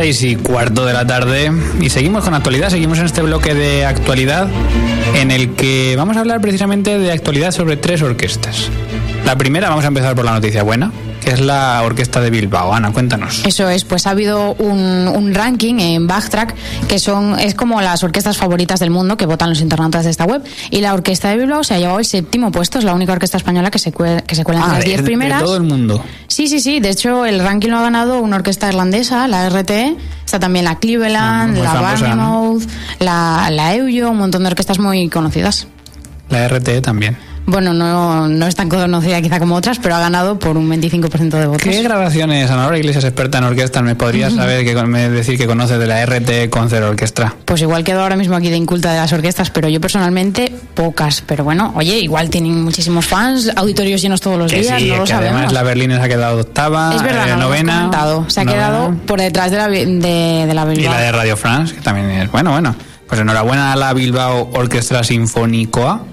Seis y cuarto de la tarde y seguimos con actualidad, seguimos en este bloque de actualidad en el que vamos a hablar precisamente de actualidad sobre tres orquestas. La primera, vamos a empezar por la noticia buena, que es la Orquesta de Bilbao. Ana, cuéntanos. Eso es, pues ha habido un, ranking en Backtrack que son es como las orquestas favoritas del mundo que votan los internautas de esta web. Y la Orquesta de Bilbao se ha llevado el séptimo puesto, es la única orquesta española que se, que se cuela entre Ah, las de- diez de primeras. todo el mundo. Sí, sí, sí. De hecho, el ranking lo ha ganado una orquesta irlandesa, la RTE. Está también la Cleveland, Muy la famosa, la, la Euyo, un montón de orquestas muy conocidas. La RTE también. Bueno, no, no es tan conocida quizá como otras, pero ha ganado por un 25% de votos. ¿Qué grabaciones, Ana Laura Iglesias, experta en orquestas, me podrías saber que, me decir que conoces de la RTE Concert Orquestra? Pues igual quedo ahora mismo aquí de inculta de las orquestas, pero yo personalmente pocas. Pero bueno, oye, igual tienen muchísimos fans, auditorios llenos todos los Que días, sí, no lo que sabemos. además la Berlín se ha quedado octava, es verdad, eh, no novena. Se ha novena, quedado por detrás de la, de, de la y Bilbao. la de Radio France, que también es bueno, bueno. Pues enhorabuena a la Bilbao Orquestra Sinfónicoa,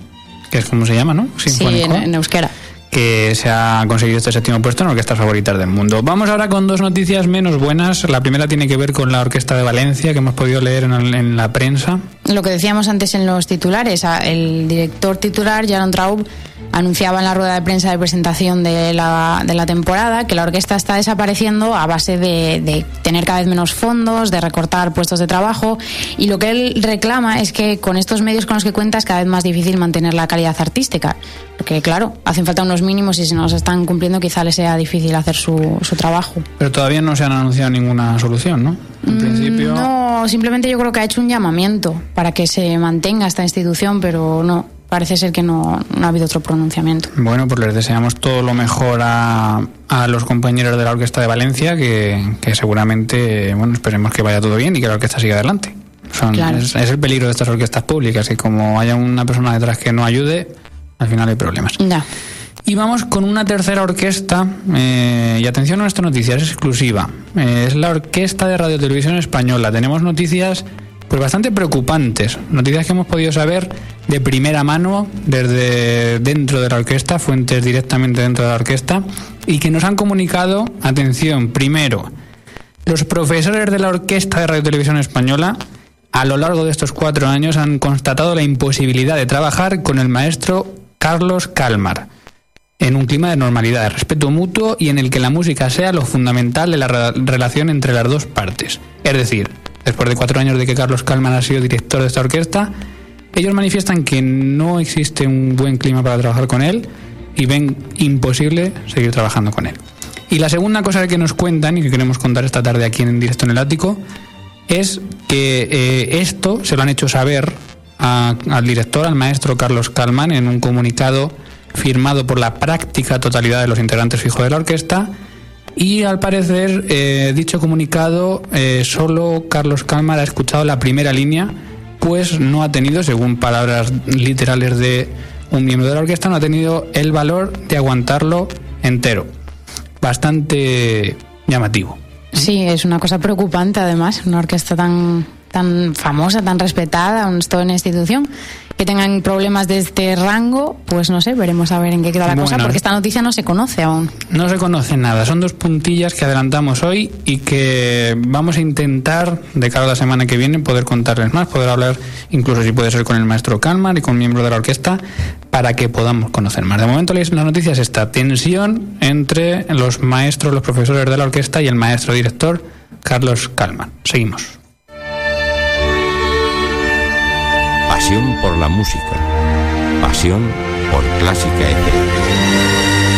que es como se llama, ¿no? Sí, en, en euskera. que se ha conseguido este séptimo puesto en orquestas favoritas del mundo. Vamos ahora con dos noticias menos buenas. La primera tiene que ver con la Orquesta de Valencia, que hemos podido leer en, el- en la prensa. Lo que decíamos antes en los titulares, el director titular, Jaron Traub, anunciaba en la rueda de prensa de presentación de la, de la temporada que la orquesta está desapareciendo a base de, de tener cada vez menos fondos, de recortar puestos de trabajo y lo que él reclama es que con estos medios con los que cuenta es cada vez más difícil mantener la calidad artística. Porque claro, hacen falta unos mínimos y si no los están cumpliendo quizá les sea difícil hacer su, su trabajo. Pero todavía no se han anunciado ninguna solución, ¿no? En principio. Mm, No, simplemente yo creo que ha hecho un llamamiento para que se mantenga esta institución, pero no, parece ser que no, no ha habido otro pronunciamiento. Bueno, pues les deseamos todo lo mejor a, a los compañeros de la Orquesta de Valencia, que, que seguramente, bueno, esperemos que vaya todo bien y que la orquesta siga adelante. Son- Claro. es, es el peligro de estas orquestas públicas, que como haya una persona detrás que no ayude, al final hay problemas. Ya. Y vamos con una tercera orquesta, eh, y atención a esta noticia, es exclusiva. Eh, es la Orquesta de Radio Televisión Española. Tenemos noticias pues bastante preocupantes, noticias que hemos podido saber de primera mano desde dentro de la orquesta, fuentes directamente dentro de la orquesta, y que nos han comunicado, atención, primero, los profesores de la Orquesta de Radio Televisión Española a lo largo de estos cuatro años han constatado la imposibilidad de trabajar con el maestro Carlos Calmar en un clima de normalidad, respeto mutuo y en el que la música sea lo fundamental de la re- relación entre las dos partes. Es decir, después de cuatro años de que Carlos Calmar ha sido director de esta orquesta, ellos manifiestan que no existe un buen clima para trabajar con él y ven imposible seguir trabajando con él. Y la segunda cosa que nos cuentan y que queremos contar esta tarde aquí en directo en el ático es que eh, esto se lo han hecho saber al director, al maestro Carlos Calman, en un comunicado firmado por la práctica totalidad de los integrantes fijos de la orquesta. Y al parecer, eh, dicho comunicado, eh, solo Carlos Calmar ha escuchado la primera línea, pues no ha tenido, según palabras literales de un miembro de la orquesta, no ha tenido el valor de aguantarlo entero. Bastante llamativo. Sí, es una cosa preocupante además, una orquesta tan, tan famosa, tan respetada, toda una institución, que tengan problemas de este rango, pues no sé, veremos a ver en qué queda la cosa, porque esta noticia no se conoce aún. No se conoce nada, son dos puntillas que adelantamos hoy y que vamos a intentar de cara a la semana que viene poder contarles más, poder hablar incluso si puede ser con el maestro Calmar y con miembros de la orquesta para que podamos conocer más. De momento la la noticia es esta, tensión entre los maestros, los profesores de la orquesta y el maestro director Carlos Calmar. Seguimos. Pasión por la música. Pasión por Clásica FM.